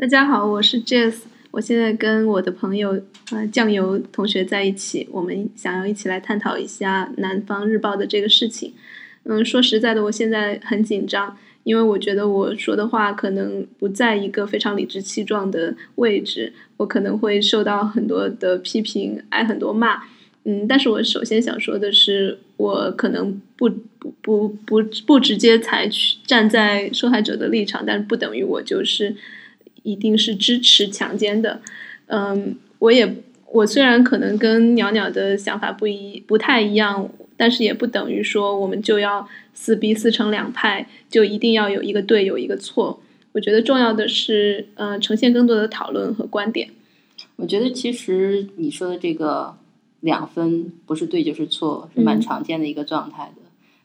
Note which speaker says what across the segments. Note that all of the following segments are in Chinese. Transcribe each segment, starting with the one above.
Speaker 1: 大家好，我是 Jess，我现在跟我的朋友呃酱油同学在一起，我们想要一起来探讨一下《南方日报》的这个事情。嗯，说实在的，我现在很紧张，因为我觉得我说的话可能不在一个非常理直气壮的位置，我可能会受到很多的批评，挨很多骂。嗯，但是我首先想说的是，我可能不不不不不直接采取站在受害者的立场，但是不等于我就是一定是支持强奸的。嗯，我也我虽然可能跟鸟鸟的想法不一不太一样，但是也不等于说我们就要撕逼撕成两派，就一定要有一个对有一个错。我觉得重要的是，呃，呈现更多的讨论和观点。
Speaker 2: 我觉得其实你说的这个。两分不是对就是错，是蛮常见的一个状态的。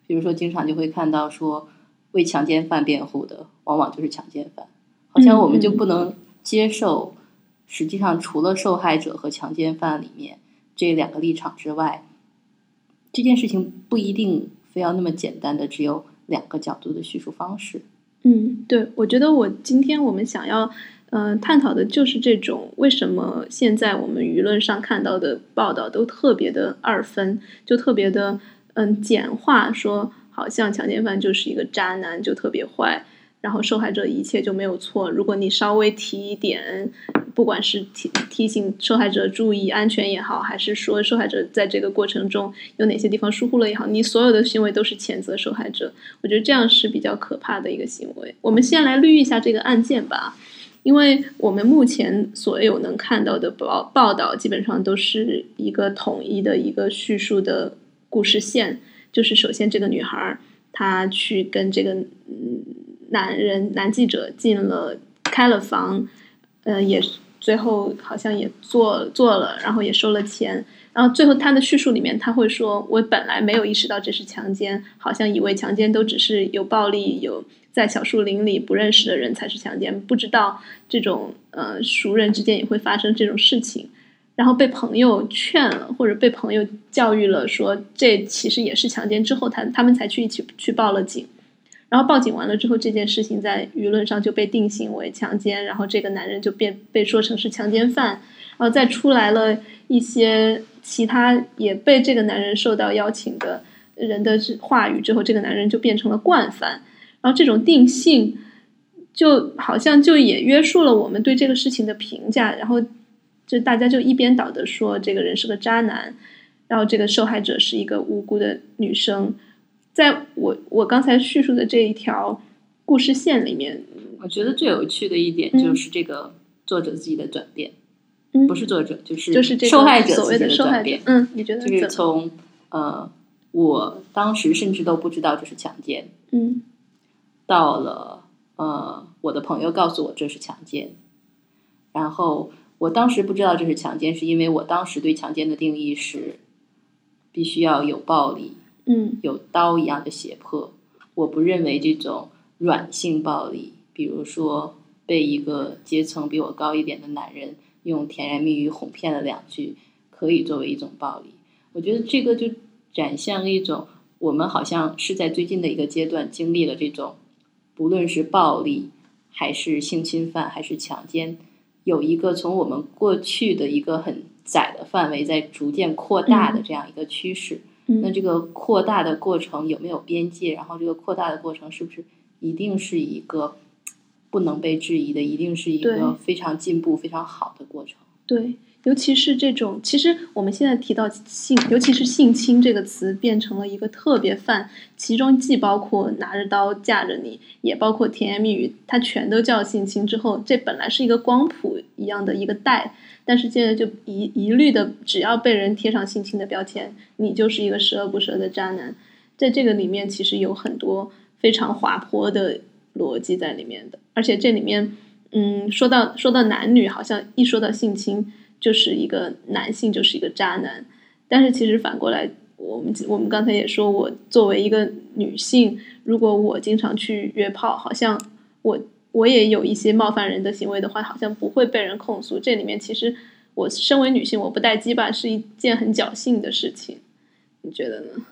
Speaker 2: 比如说，经常就会看到说为强奸犯辩护的，往往就是强奸犯。好像我们就不能接受，实际上除了受害者和强奸犯里面这两个立场之外，这件事情不一定非要那么简单的只有两个角度的叙述方式。
Speaker 1: 嗯，对，我觉得我今天我们想要。嗯，探讨的就是这种为什么现在我们舆论上看到的报道都特别的二分，就特别的嗯简化，说好像强奸犯就是一个渣男，就特别坏，然后受害者一切就没有错。如果你稍微提一点，不管是提提醒受害者注意安全也好，还是说受害者在这个过程中有哪些地方疏忽了也好，你所有的行为都是谴责受害者。我觉得这样是比较可怕的一个行为。我们先来捋一下这个案件吧。因为我们目前所有能看到的报报道，基本上都是一个统一的一个叙述的故事线。就是首先，这个女孩她去跟这个男人男记者进了开了房，呃，也最后好像也做做了，然后也收了钱。然后最后他的叙述里面，他会说：“我本来没有意识到这是强奸，好像以为强奸都只是有暴力有。”在小树林里不认识的人才是强奸，不知道这种呃熟人之间也会发生这种事情，然后被朋友劝了或者被朋友教育了，说这其实也是强奸之后，他他们才去一起去报了警，然后报警完了之后，这件事情在舆论上就被定性为强奸，然后这个男人就变被说成是强奸犯，然后再出来了一些其他也被这个男人受到邀请的人的话语之后，这个男人就变成了惯犯。然后这种定性，就好像就也约束了我们对这个事情的评价。然后，就大家就一边倒的说这个人是个渣男，然后这个受害者是一个无辜的女生。在我我刚才叙述的这一条故事线里面，
Speaker 2: 我觉得最有趣的一点就是这个作者自己的转变，不是作者，就是
Speaker 1: 就是
Speaker 2: 受害者
Speaker 1: 所谓
Speaker 2: 的
Speaker 1: 受害者。嗯，你觉得
Speaker 2: 就是从呃，我当时甚至都不知道这是强奸。
Speaker 1: 嗯。
Speaker 2: 到了，呃，我的朋友告诉我这是强奸，然后我当时不知道这是强奸，是因为我当时对强奸的定义是必须要有暴力，
Speaker 1: 嗯，
Speaker 2: 有刀一样的胁迫。我不认为这种软性暴力，比如说被一个阶层比我高一点的男人用甜言蜜语哄骗了两句，可以作为一种暴力。我觉得这个就展现了一种我们好像是在最近的一个阶段经历了这种。不论是暴力，还是性侵犯，还是强奸，有一个从我们过去的一个很窄的范围在逐渐扩大的这样一个趋势。那这个扩大的过程有没有边界？然后这个扩大的过程是不是一定是一个不能被质疑的？一定是一个非常进步、非常好的过程？
Speaker 1: 对。尤其是这种，其实我们现在提到性，尤其是性侵这个词，变成了一个特别泛，其中既包括拿着刀架着你，也包括甜言蜜语，它全都叫性侵。之后，这本来是一个光谱一样的一个带，但是现在就一一律的，只要被人贴上性侵的标签，你就是一个十恶不赦的渣男。在这个里面，其实有很多非常滑坡的逻辑在里面的，而且这里面，嗯，说到说到男女，好像一说到性侵。就是一个男性就是一个渣男，但是其实反过来，我们我们刚才也说，我作为一个女性，如果我经常去约炮，好像我我也有一些冒犯人的行为的话，好像不会被人控诉。这里面其实我身为女性，我不带鸡巴是一件很侥幸的事情，你觉得呢？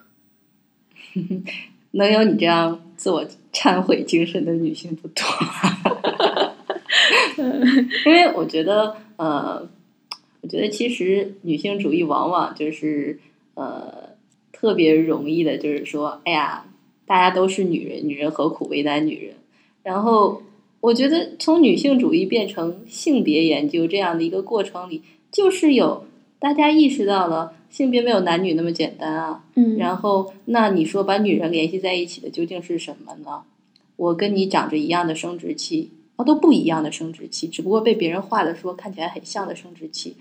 Speaker 2: 能有你这样自我忏悔精神的女性不多。因为我觉得，呃，我觉得其实女性主义往往就是呃特别容易的，就是说，哎呀，大家都是女人，女人何苦为难女人？然后我觉得从女性主义变成性别研究这样的一个过程里，就是有大家意识到了性别没有男女那么简单啊。
Speaker 1: 嗯，
Speaker 2: 然后那你说把女人联系在一起的究竟是什么呢？我跟你长着一样的生殖器。啊，都不一样的生殖器，只不过被别人画的说看起来很像的生殖器，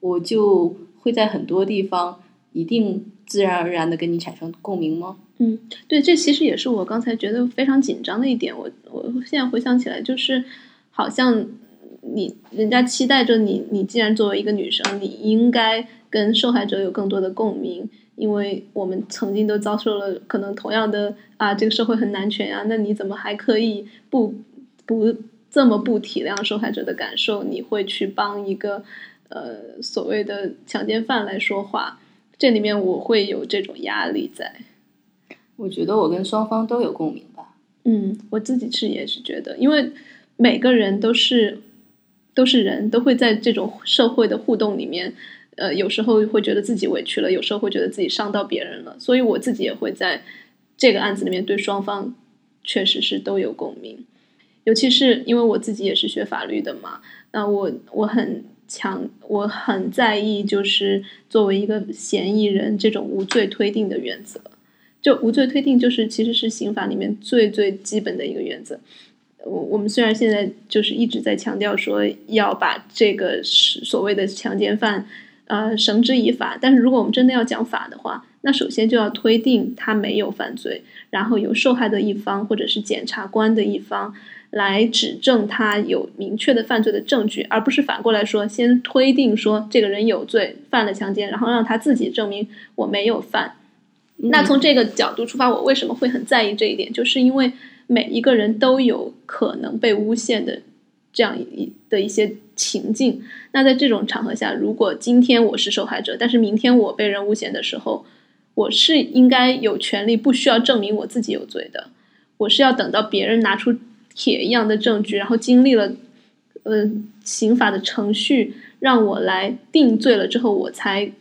Speaker 2: 我就会在很多地方一定自然而然的跟你产生共鸣吗？
Speaker 1: 嗯，对，这其实也是我刚才觉得非常紧张的一点。我我现在回想起来，就是好像你人家期待着你，你既然作为一个女生，你应该跟受害者有更多的共鸣，因为我们曾经都遭受了可能同样的啊，这个社会很男权啊，那你怎么还可以不？不这么不体谅受害者的感受，你会去帮一个呃所谓的强奸犯来说话？这里面我会有这种压力在。
Speaker 2: 我觉得我跟双方都有共鸣吧。
Speaker 1: 嗯，我自己是也是觉得，因为每个人都是都是人，都会在这种社会的互动里面，呃，有时候会觉得自己委屈了，有时候会觉得自己伤到别人了，所以我自己也会在这个案子里面对双方确实是都有共鸣。尤其是因为我自己也是学法律的嘛，那我我很强，我很在意，就是作为一个嫌疑人这种无罪推定的原则。就无罪推定，就是其实是刑法里面最最基本的一个原则。我我们虽然现在就是一直在强调说要把这个所谓的强奸犯呃绳之以法，但是如果我们真的要讲法的话，那首先就要推定他没有犯罪，然后由受害的一方或者是检察官的一方。来指证他有明确的犯罪的证据，而不是反过来说先推定说这个人有罪犯了强奸，然后让他自己证明我没有犯。那从这个角度出发，我为什么会很在意这一点？就是因为每一个人都有可能被诬陷的这样一的一些情境。那在这种场合下，如果今天我是受害者，但是明天我被人诬陷的时候，我是应该有权利不需要证明我自己有罪的，我是要等到别人拿出。铁一样的证据，然后经历了，呃，刑法的程序，让我来定罪了之后，我才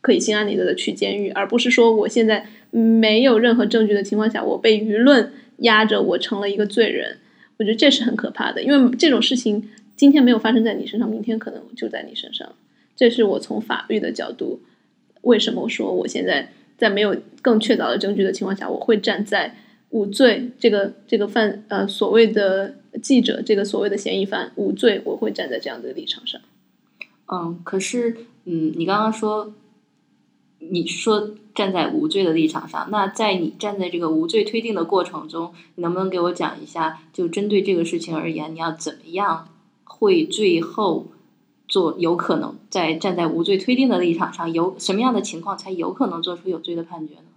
Speaker 1: 可以心安理得的去监狱，而不是说我现在没有任何证据的情况下，我被舆论压着，我成了一个罪人。我觉得这是很可怕的，因为这种事情今天没有发生在你身上，明天可能就在你身上。这是我从法律的角度，为什么说我现在在没有更确凿的证据的情况下，我会站在。无罪，这个这个犯呃所谓的记者，这个所谓的嫌疑犯无罪，我会站在这样的立场上。
Speaker 2: 嗯，可是嗯，你刚刚说，你说站在无罪的立场上，那在你站在这个无罪推定的过程中，你能不能给我讲一下，就针对这个事情而言，你要怎么样会最后做有可能在站在无罪推定的立场上，有什么样的情况才有可能做出有罪的判决呢？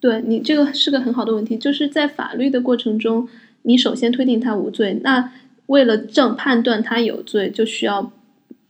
Speaker 1: 对你这个是个很好的问题，就是在法律的过程中，你首先推定他无罪，那为了证判断他有罪，就需要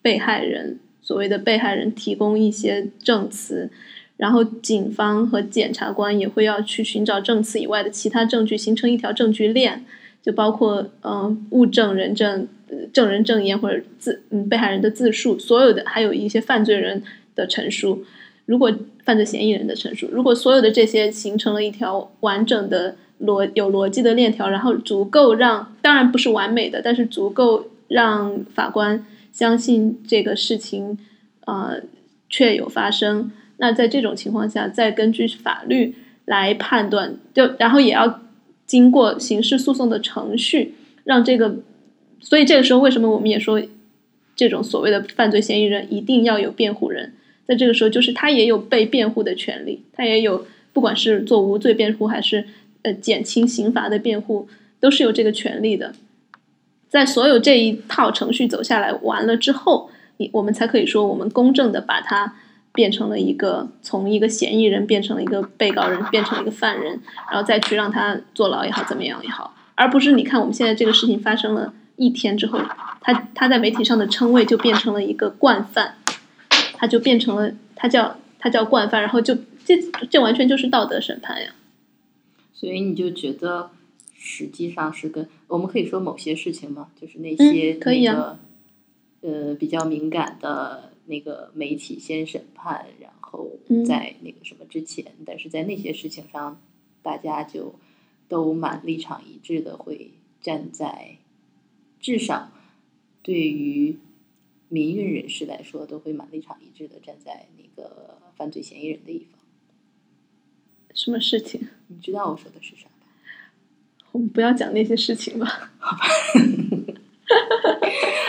Speaker 1: 被害人所谓的被害人提供一些证词，然后警方和检察官也会要去寻找证词以外的其他证据，形成一条证据链，就包括嗯物证、人证、证人证言或者自嗯被害人的自述，所有的还有一些犯罪人的陈述。如果犯罪嫌疑人的陈述，如果所有的这些形成了一条完整的逻有逻辑的链条，然后足够让当然不是完美的，但是足够让法官相信这个事情呃确有发生。那在这种情况下，再根据法律来判断，就然后也要经过刑事诉讼的程序，让这个。所以这个时候，为什么我们也说这种所谓的犯罪嫌疑人一定要有辩护人？在这个时候，就是他也有被辩护的权利，他也有不管是做无罪辩护还是呃减轻刑罚的辩护，都是有这个权利的。在所有这一套程序走下来完了之后，你我们才可以说我们公正的把他变成了一个从一个嫌疑人变成了一个被告人，变成了一个犯人，然后再去让他坐牢也好，怎么样也好，而不是你看我们现在这个事情发生了一天之后，他他在媒体上的称谓就变成了一个惯犯。他就变成了，他叫他叫惯犯，然后就这这完全就是道德审判呀。
Speaker 2: 所以你就觉得实际上是跟我们可以说某些事情嘛，就是那些
Speaker 1: 可以啊
Speaker 2: 那个呃比较敏感的那个媒体先审判，然后
Speaker 1: 嗯
Speaker 2: 在那个什么之前，但是在那些事情上，大家就都蛮立场一致的，会站在至少对于民运人士来说，都会蛮立场一致的站在那个犯罪嫌疑人的一方。
Speaker 1: 什么事情？
Speaker 2: 你知道我说的是啥吧？
Speaker 1: 我们不要讲那些事情吧。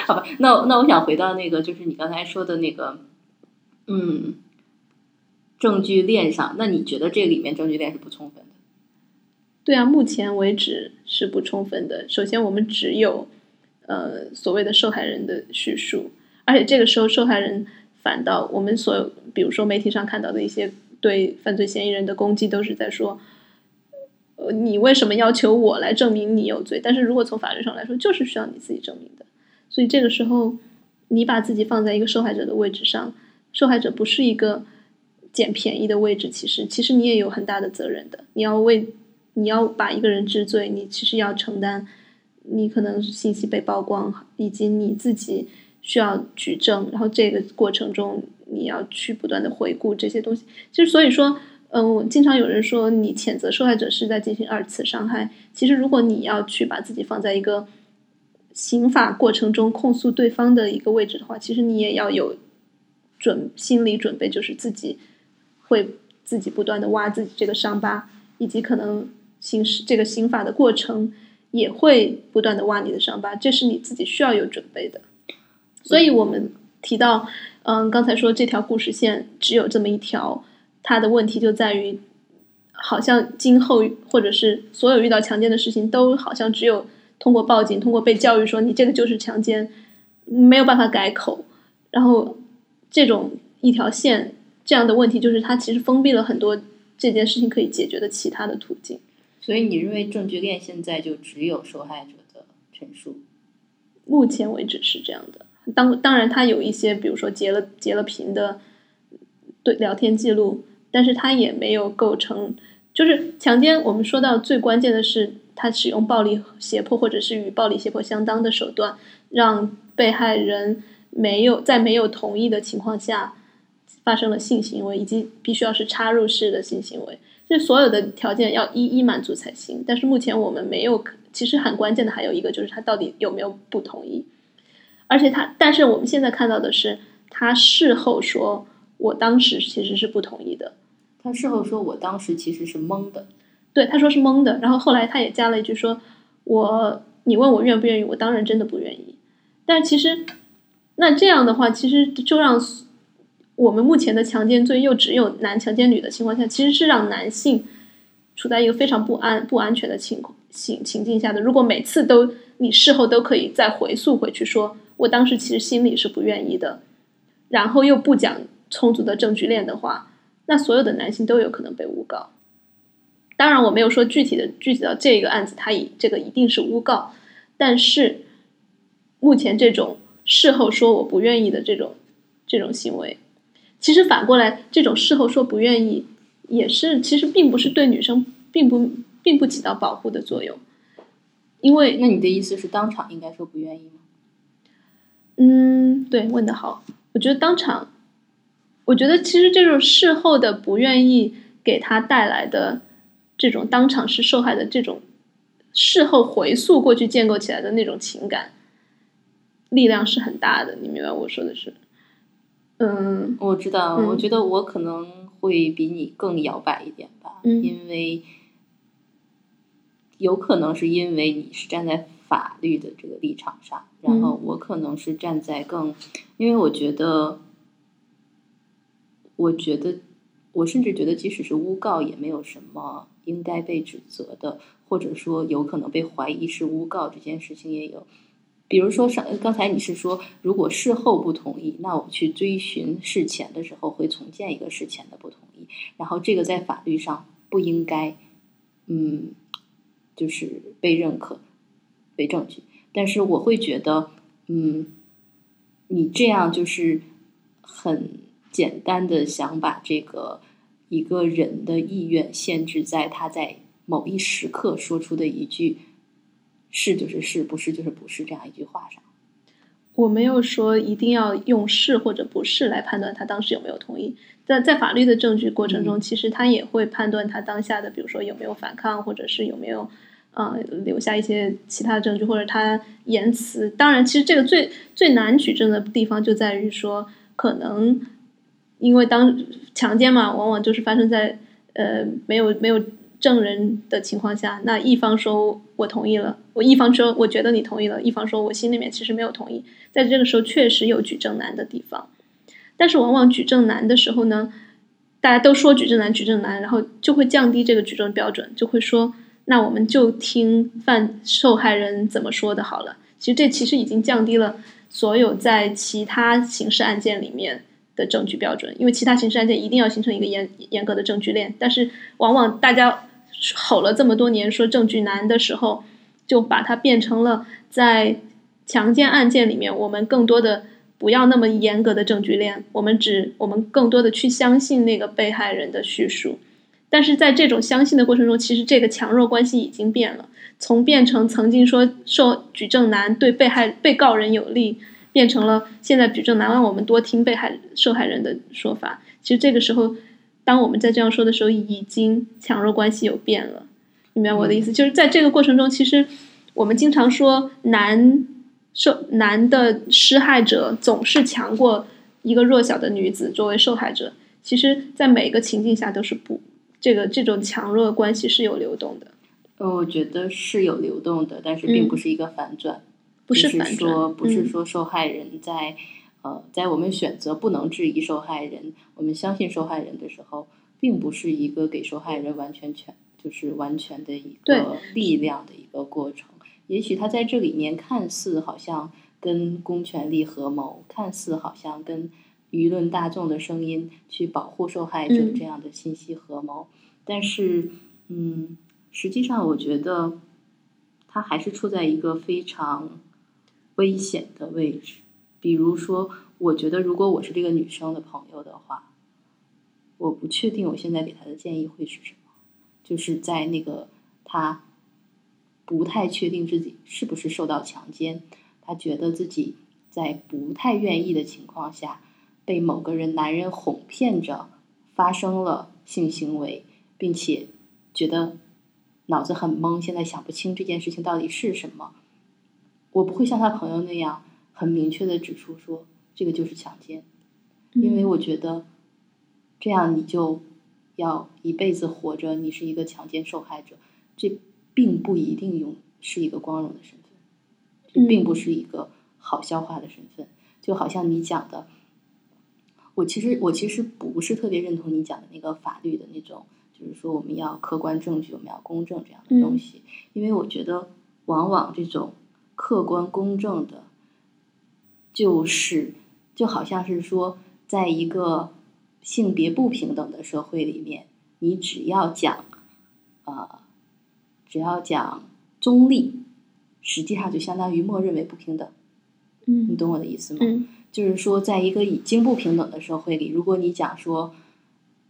Speaker 2: 好吧，那那我想回到那个，就是你刚才说的那个，嗯，证据链上，那你觉得这里面证据链是不充分的？
Speaker 1: 对啊，目前为止是不充分的。首先，我们只有呃所谓的受害人的叙述，而且这个时候受害人反倒我们所有，比如说媒体上看到的一些对犯罪嫌疑人的攻击，都是在说，呃，你为什么要求我来证明你有罪？但是如果从法律上来说，就是需要你自己证明的。所以这个时候，你把自己放在一个受害者的位置上，受害者不是一个捡便宜的位置，其实其实你也有很大的责任的，你要为你要把一个人治罪，你其实要承担，你可能信息被曝光，以及你自己需要举证，然后这个过程中你要去不断的回顾这些东西。其实所以说，嗯，我经常有人说你谴责受害者是在进行二次伤害。其实如果你要去把自己放在一个刑法过程中控诉对方的一个位置的话，其实你也要有准心理准备，就是自己会自己不断的挖自己这个伤疤，以及可能刑事这个刑法的过程也会不断的挖你的伤疤，这是你自己需要有准备的。所以我们提到，嗯，刚才说这条故事线只有这么一条，它的问题就在于，好像今后或者是所有遇到强奸的事情，都好像只有通过报警，通过被教育说你这个就是强奸，没有办法改口，然后这种一条线这样的问题，就是它其实封闭了很多这件事情可以解决的其他的途径。
Speaker 2: 所以你认为证据链现在就只有受害者的陈述？
Speaker 1: 目前为止是这样的。当当然，他有一些，比如说截了截了屏的对聊天记录，但是他也没有构成，就是强奸。我们说到最关键的是，他使用暴力胁迫或者是与暴力胁迫相当的手段，让被害人没有在没有同意的情况下发生了性行为，以及必须要是插入式的性行为，这所有的条件要一一满足才行。但是目前我们没有，其实很关键的还有一个就是他到底有没有不同意。而且他，但是我们现在看到的是，他事后说，我当时其实是不同意的。
Speaker 2: 他事后说我当时其实是懵的，
Speaker 1: 对，他说是懵的。然后后来他也加了一句说，我你问我愿不愿意，我当然真的不愿意。但其实，那这样的话，其实就让我们目前的强奸罪又只有男强奸女的情况下，其实是让男性处在一个非常不安、不安全的情情情境下的。如果每次都你事后都可以再回溯回去说。我当时其实心里是不愿意的，然后又不讲充足的证据链的话，那所有的男性都有可能被诬告。当然，我没有说具体的具体到这个案子，他以这个一定是诬告，但是目前这种事后说我不愿意的这种这种行为，其实反过来，这种事后说不愿意，也是其实并不是对女生并不并不起到保护的作用，因为
Speaker 2: 那你的意思是当场应该说不愿意吗？
Speaker 1: 嗯，对，问的好。我觉得当场，我觉得其实这种事后的不愿意给他带来的这种当场是受害的这种事后回溯过去建构起来的那种情感力量是很大的。你明白我说的是？嗯，
Speaker 2: 我知道，
Speaker 1: 嗯
Speaker 2: 我觉得我可能会比你更摇摆一点吧，
Speaker 1: 嗯
Speaker 2: 因为有可能是因为你是站在法律的这个立场上，然后我可能是站在更，因为我觉得，我觉得，我甚至觉得，即使是诬告，也没有什么应该被指责的，或者说有可能被怀疑是诬告这件事情也有。比如说上刚才你是说，如果事后不同意，那我去追寻事前的时候会重建一个事前的不同意，然后这个在法律上不应该，嗯，就是被认可为证据。但是我会觉得，嗯，你这样就是很简单的想把这个一个人的意愿限制在他在某一时刻说出的一句“是就是是，不是就是不是”这样一句话上。
Speaker 1: 我没有说一定要用是或者不是来判断他当时有没有同意。在在法律的证据过程中，其实他也会判断他当下的，比如说有没有反抗，或者是有没有呃留下一些其他的证据，或者他言辞。当然，其实这个最最难举证的地方就在于说，可能因为当强奸嘛，往往就是发生在呃没有没有。证人的情况下，那一方说我同意了，我一方说我觉得你同意了，一方说我心里面其实没有同意，在这个时候确实有举证难的地方，但是往往举证难的时候呢，大家都说举证难，举证难，然后就会降低这个举证标准，就会说那我们就听犯受害人怎么说的好了。其实这其实已经降低了所有在其他刑事案件里面。的证据标准，因为其他刑事案件一定要形成一个严严格的证据链，但是往往大家吼了这么多年说证据难的时候，就把它变成了在强奸案件里面，我们更多的不要那么严格的证据链，我们只我们更多的去相信那个被害人的叙述，但是在这种相信的过程中，其实这个强弱关系已经变了，从变成曾经说受举证难对被害被告人有利。变成了现在举证难，让我们多听被害受害人的说法。其实这个时候，当我们在这样说的时候，已经强弱关系有变了。明白我的意思？就是在这个过程中，其实我们经常说男受男的施害者总是强过一个弱小的女子作为受害者。其实，在每个情境下都是不这个这种强弱关系是有流动的。
Speaker 2: 呃，我觉得是有流动的，但是并不是一个反转。
Speaker 1: 不
Speaker 2: 是
Speaker 1: 说，
Speaker 2: 不是说受害人在呃，在我们选择不能质疑受害人，我们相信受害人的时候，并不是一个给受害人完全全就是完全的一个力量的一个过程。也许他在这里面看似好像跟公权力合谋，看似好像跟舆论大众的声音去保护受害者这样的信息合谋，但是嗯，实际上我觉得他还是处在一个非常。危险的位置，比如说，我觉得如果我是这个女生的朋友的话，我不确定我现在给她的建议会是什么。就是在那个她不太确定自己是不是受到强奸，她觉得自己在不太愿意的情况下被某个人男人哄骗着发生了性行为，并且觉得脑子很懵，现在想不清这件事情到底是什么。我不会像他朋友那样很明确的指出说这个就是强奸，因为我觉得这样你就要一辈子活着，你是一个强奸受害者，这并不一定用是一个光荣的身份，这并不是一个好消化的身份。就好像你讲的，我其实我其实不是特别认同你讲的那个法律的那种，就是说我们要客观证据，我们要公正这样的东西，因为我觉得往往这种。客观公正的，就是就好像是说，在一个性别不平等的社会里面，你只要讲，呃，只要讲中立，实际上就相当于默认为不平等。
Speaker 1: 嗯，
Speaker 2: 你懂我的意思吗？
Speaker 1: 嗯，
Speaker 2: 就是说，在一个已经不平等的社会里，如果你讲说，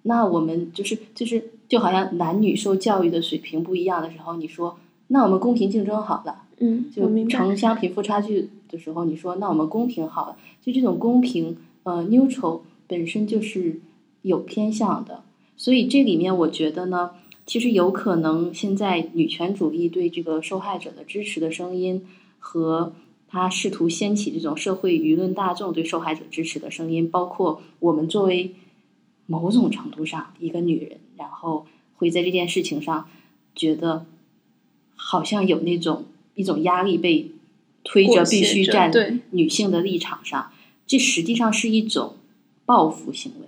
Speaker 2: 那我们就是就是就好像男女受教育的水平不一样的时候，你说，那我们公平竞争好了。
Speaker 1: 嗯，
Speaker 2: 就城乡贫富差距的时候，你说那我们公平好了，就这种公平，呃，neutral 本身就是有偏向的，所以这里面我觉得呢，其实有可能现在女权主义对这个受害者的支持的声音，和他试图掀起这种社会舆论大众对受害者支持的声音，包括我们作为某种程度上一个女人，然后会在这件事情上觉得好像有那种。一种压力被推着必须站女性的立场上，这实际上是一种报复行为，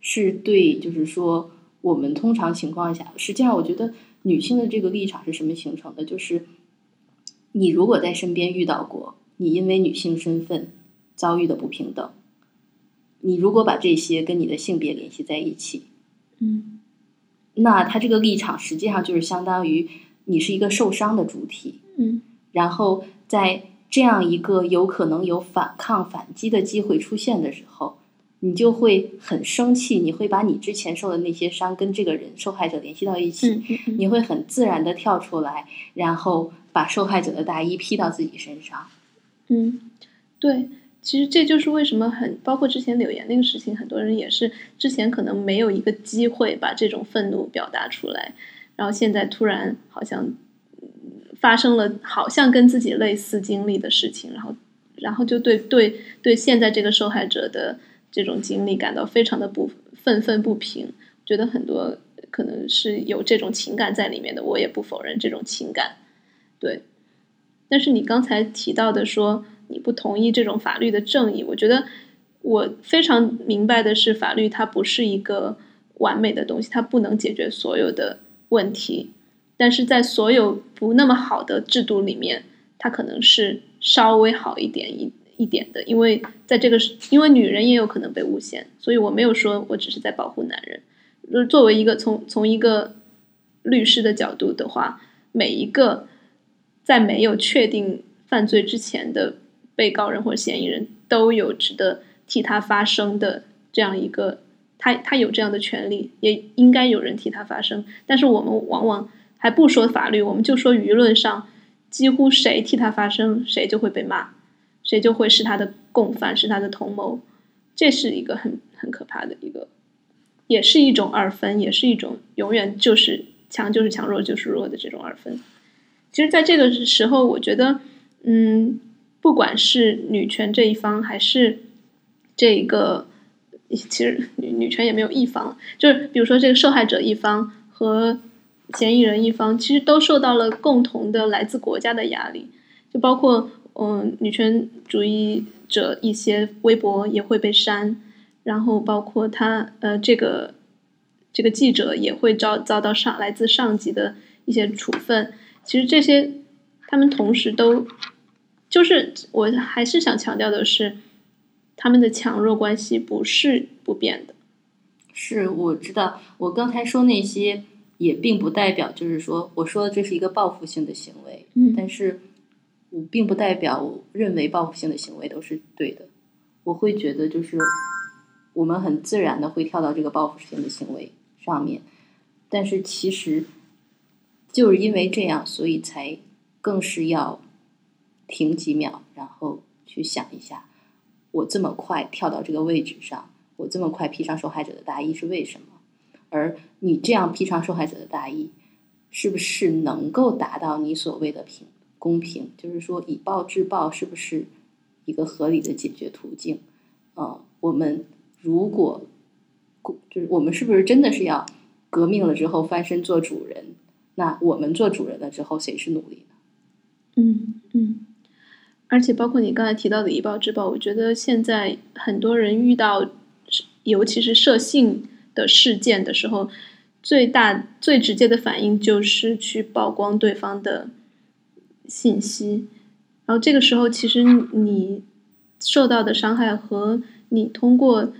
Speaker 2: 是对，就是说，我们通常情况下，实际上我觉得女性的这个立场是什么形成的？就是你如果在身边遇到过你因为女性身份遭遇的不平等，你如果把这些跟你的性别联系在一起，
Speaker 1: 嗯，
Speaker 2: 那他这个立场实际上就是相当于你是一个受伤的主体。
Speaker 1: 嗯，
Speaker 2: 然后在这样一个有可能有反抗反击的机会出现的时候，你就会很生气，你会把你之前受的那些伤跟这个人受害者联系到一起，
Speaker 1: 嗯嗯嗯
Speaker 2: 你会很自然的跳出来，然后把受害者的大衣披到自己身上。
Speaker 1: 嗯，对，其实这就是为什么很包括之前柳岩那个事情，很多人也是之前可能没有一个机会把这种愤怒表达出来，然后现在突然好像发生了好像跟自己类似经历的事情，然后然后就对对对现在这个受害者的这种经历感到非常的不愤愤不平，觉得很多可能是有这种情感在里面的，我也不否认这种情感，对。但是你刚才提到的说你不同意这种法律的正义，我觉得我非常明白的是，法律它不是一个完美的东西，它不能解决所有的问题。但是在所有不那么好的制度里面，它可能是稍微好一点一一点的，因为在这个因为女人也有可能被诬陷，所以我没有说我只是在保护男人。就是作为一个从从一个律师的角度的话，每一个在没有确定犯罪之前的被告人或嫌疑人都有值得替他发声的这样一个，他他有这样的权利，也应该有人替他发声。但是我们往往还不说法律，我们就说舆论上，几乎谁替他发声，谁就会被骂，谁就会是他的共犯，是他的同谋。这是一个很很可怕的一个，也是一种二分，也是一种永远就是强就是强，弱就是弱的这种二分。其实，在这个时候，我觉得，嗯，不管是女权这一方，还是这个，其实女女权也没有一方，就是比如说这个受害者一方和嫌疑人一方，其实都受到了共同的来自国家的压力，就包括嗯，女权主义者一些微博也会被删，然后包括他呃，这个这个记者也会遭遭到上来自上级的一些处分。其实这些，他们同时都，就是我还是想强调的是，他们的强弱关系不是不变的。
Speaker 2: 是，我知道，我刚才说那些也并不代表就是说，我说的这是一个报复性的行为，
Speaker 1: 嗯
Speaker 2: 但是我并不代表我认为报复性的行为都是对的。我会觉得就是我们很自然的会跳到这个报复性的行为上面，但是其实就是因为这样，所以才更是要停几秒，然后去想一下，我这么快跳到这个位置上，我这么快披上受害者的大衣是为什么？而你这样披上受害者的大衣，是不是能够达到你所谓的平公平？就是说以暴制暴是不是一个合理的解决途径？呃，我们如果就是我们是不是真的是要革命了之后翻身做主人？那我们做主人了之后，谁是奴隶呢？
Speaker 1: 嗯嗯，而且包括你刚才提到的以暴制暴，我觉得现在很多人遇到，尤其是涉性的事件的时候，最大最直接的反应就是去曝光对方的信息，然后这个时候其实你受到的伤害和你通过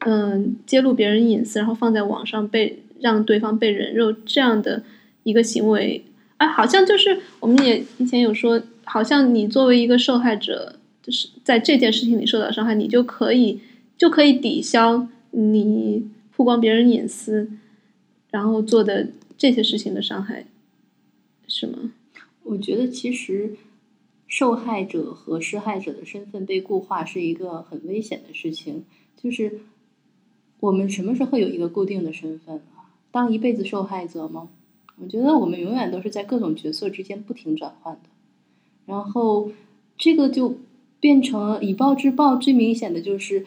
Speaker 1: 嗯揭露别人隐私，然后放在网上被让对方被人肉这样的一个行为。啊，好像就是我们也以前有说，好像你作为一个受害者，就是在这件事情里受到伤害，你就可以就可以抵消你曝光别人隐私，然后做的这些事情的伤害，是吗？
Speaker 2: 我觉得其实受害者和施害者的身份被固化是一个很危险的事情。就是我们什么时候有一个固定的身份啊？当一辈子受害者吗？我觉得我们永远都是在各种角色之间不停转换的。然后这个就变成以暴制暴，最明显的就是。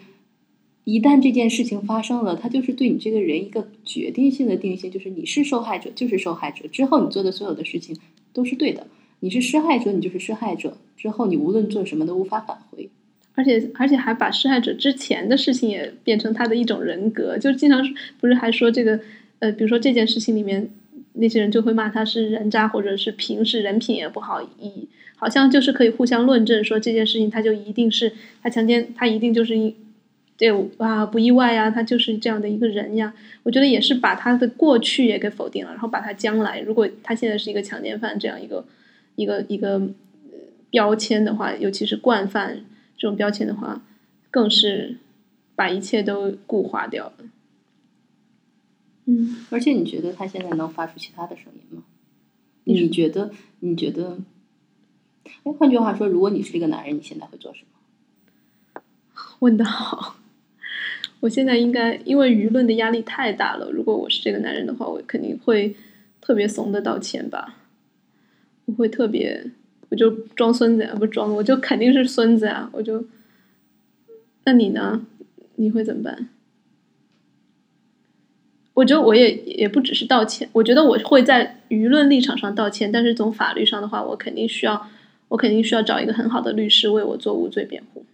Speaker 2: 一旦这件事情发生了，它就是对你这个人一个决定性的定性，就是你是受害者就是受害者，之后你做的所有的事情都是对的。你是施害者，你就是施害者，之后你无论做什么都无法返回。
Speaker 1: 而且而且还把施害者之前的事情也变成他的一种人格，就经常不是还说这个呃，比如说这件事情里面那些人就会骂他是人渣，或者是平时人品也不好，以好像就是可以互相论证说这件事情他就一定是他强奸，他一定就是一。对啊，不意外呀，他就是这样的一个人呀。我觉得也是把他的过去也给否定了，然后把他将来，如果他现在是一个强奸犯这样一个一个一个标签的话，尤其是惯犯这种标签的话，更是把一切都固化掉了。嗯，
Speaker 2: 而且你觉得他现在能发出其他的声音吗？
Speaker 1: 你
Speaker 2: 你觉得？你觉得？哎，换句话说，如果你是一个男人，你现在会做什么？
Speaker 1: 问的好。我现在应该因为舆论的压力太大了，如果我是这个男人的话，我肯定会特别怂的道歉吧。我会特别，我就装孙子呀，不是装，我就肯定是孙子啊，我就。那你呢？你会怎么办？我觉得我也也不只是道歉，我觉得我会在舆论立场上道歉，但是从法律上的话，我肯定需要，我肯定需要找一个很好的律师为我做无罪辩护。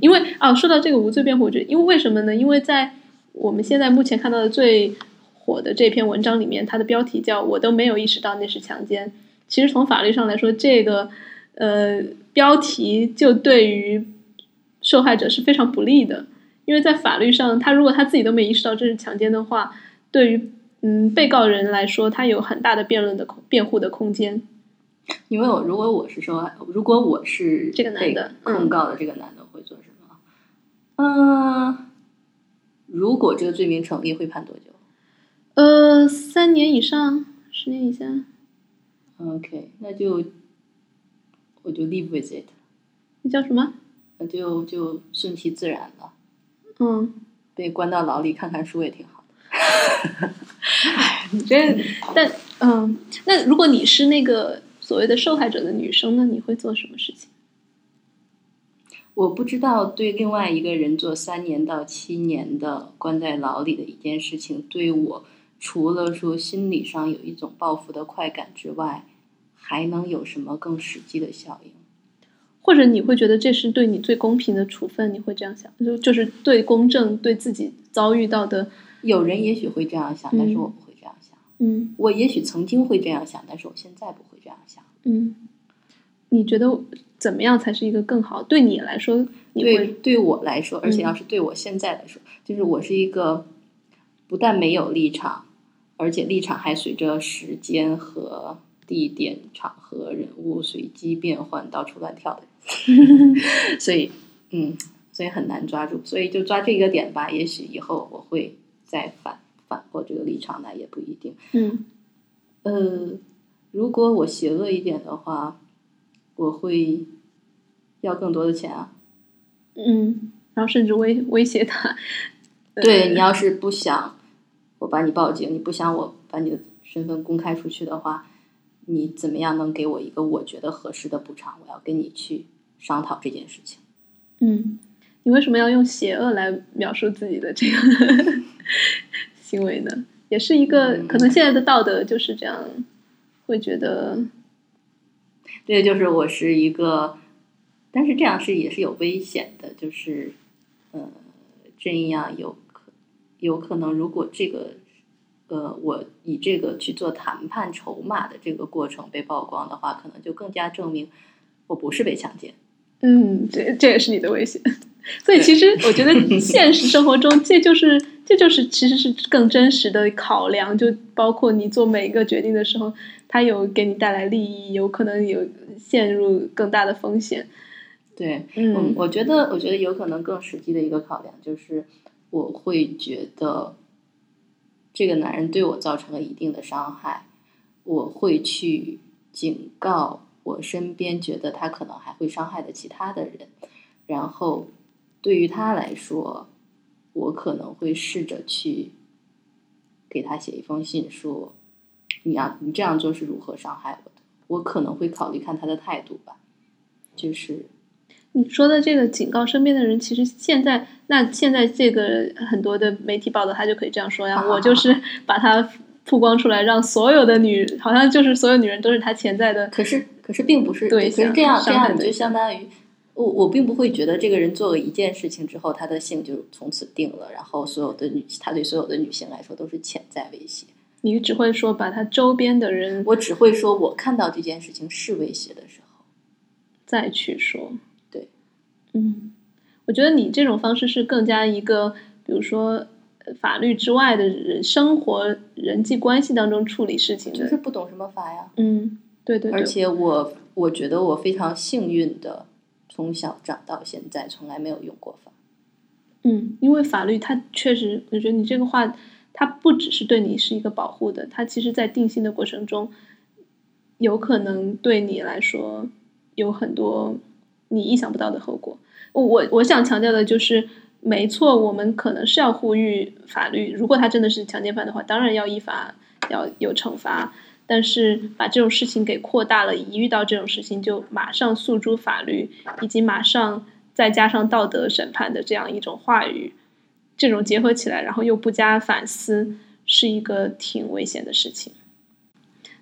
Speaker 1: 因为啊，说到这个无罪辩护，我觉得，因为为什么呢？因为在我们现在目前看到的最火的这篇文章里面，它的标题叫“我都没有意识到那是强奸”。其实从法律上来说，这个呃标题就对于受害者是非常不利的。因为在法律上，他如果他自己都没意识到这是强奸的话，对于嗯被告人来说，他有很大的辩论的空辩护的空间。
Speaker 2: 因为我如果我是受害，如果我是
Speaker 1: 这个男的
Speaker 2: 控告的这个男的会做什么？嗯，如果这个罪名成立，会判多久？
Speaker 1: 呃，三年以上，十年以下。
Speaker 2: OK，那就我就 live with it，
Speaker 1: 那叫什么？
Speaker 2: 那就就顺其自然了。
Speaker 1: 嗯，
Speaker 2: 被关到牢里看看书也挺好的。
Speaker 1: 哎你这，但嗯，那如果你是那个所谓的受害者的女生那，你会做什么事情？
Speaker 2: 我不知道对另外一个人做三年到七年的关在牢里的一件事情，对我除了说心理上有一种报复的快感之外，还能有什么更实际的效应？
Speaker 1: 或者你会觉得这是对你最公平的处分？你会这样想，就就是对公正，对自己遭遇到的，
Speaker 2: 有人也许会这样想，但是我不会这样想。
Speaker 1: 嗯
Speaker 2: 我也许曾经会这样想，但是我现在不会这样想。
Speaker 1: 嗯，你觉得怎么样才是一个更好？对你来说，你
Speaker 2: 对
Speaker 1: 会
Speaker 2: 对我来说，而且
Speaker 1: 嗯
Speaker 2: 要是对我现在来说，就是我是一个不但没有立场，而且立场还随着时间和地点、场合、人物随机变换、到处乱跳的人。所以，嗯，所以很难抓住，所以就抓这个点吧。也许以后我会再反反过这个立场来，也不一定。
Speaker 1: 嗯
Speaker 2: 呃，如果我邪恶一点的话，我会要更多的钱啊。
Speaker 1: 嗯，然后甚至威威胁他，
Speaker 2: 对你要是不想我把你报警，你不想我把你的身份公开出去的话，你怎么样能给我一个我觉得合适的补偿？我要跟你去商讨这件事情。
Speaker 1: 嗯，你为什么要用邪恶来描述自己的这个 行为呢？也是一个
Speaker 2: 嗯
Speaker 1: 可能现在的道德就是这样，会觉得
Speaker 2: 对，就是我是一个，但是这样是也是有危险的，就是呃，这样有可有可能，如果这个呃，我以这个去做谈判筹码的这个过程被曝光的话，可能就更加证明我不是被强奸。
Speaker 1: 嗯，这这也是你的危险。所以其实 我觉得现实生活中，这就是这就是其实是更真实的考量，就包括你做每一个决定的时候，它有给你带来利益，有可能有陷入更大的风险。
Speaker 2: 对，嗯
Speaker 1: 嗯，
Speaker 2: 我觉得，我觉得有可能更实际的一个考量就是，我会觉得这个男人对我造成了一定的伤害，我会去警告我身边觉得他可能还会伤害的其他的人，然后对于他来说，我可能会试着去给他写一封信说，你要你这样做是如何伤害我的，我可能会考虑看他的态度吧，就是。
Speaker 1: 你说的这个警告身边的人，其实现在那现在这个很多的媒体报道，他就可以这样说呀，
Speaker 2: 啊
Speaker 1: 我就是 把它曝光出来，让所有的女，好像就是所有女人都是他潜在的，
Speaker 2: 可是，可是并不是，
Speaker 1: 对
Speaker 2: 可是这样这样，你就相当于我我并不会觉得这个人做了一件事情之后，他的性就从此定了，然后所有的女，他对所有的女性来说都是潜在威胁。
Speaker 1: 你只会说把他周边的人
Speaker 2: 我只会说我看到这件事情是威胁的时候，
Speaker 1: 再去说。
Speaker 2: 对，
Speaker 1: 嗯，我觉得你这种方式是更加一个，比如说呃法律之外的人生活人际关系当中处理事情的。
Speaker 2: 就是不懂什么法呀。
Speaker 1: 嗯，对对对，
Speaker 2: 而且我我觉得我非常幸运的，从小长到现在从来没有用过法。
Speaker 1: 嗯，因为法律它确实，我觉得你这个话，它不只是对你是一个保护的，它其实在定性的过程中，有可能对你来说有很多你意想不到的后果。我我想强调的就是，没错，我们可能是要呼吁法律，如果他真的是强奸犯的话，当然要依法要有惩罚。但是把这种事情给扩大了，一遇到这种事情就马上诉诸法律，以及马上再加上道德审判的这样一种话语，这种结合起来，然后又不加反思，是一个挺危险的事情。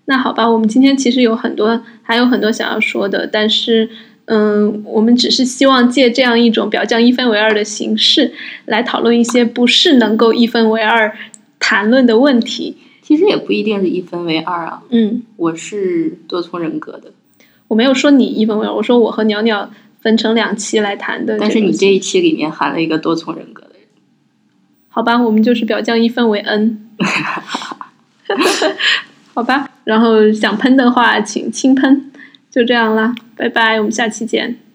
Speaker 1: 那好吧，我们今天其实有很多，还有很多想要说的，但是，嗯，我们只是希望借这样一种表降一分为二的形式，来讨论一些不是能够一分为二谈论的问题。
Speaker 2: 其实也不一定是一分为二啊。
Speaker 1: 嗯，
Speaker 2: 我是多重人格的。
Speaker 1: 我没有说你一分为二，我说我和鸟鸟分成两期来谈的。
Speaker 2: 但是你这一期里面含了一个多重人格的人。
Speaker 1: 好吧，我们就是表降一分为 n。好吧，然后想喷的话请轻喷，就这样啦，拜拜，我们下期见。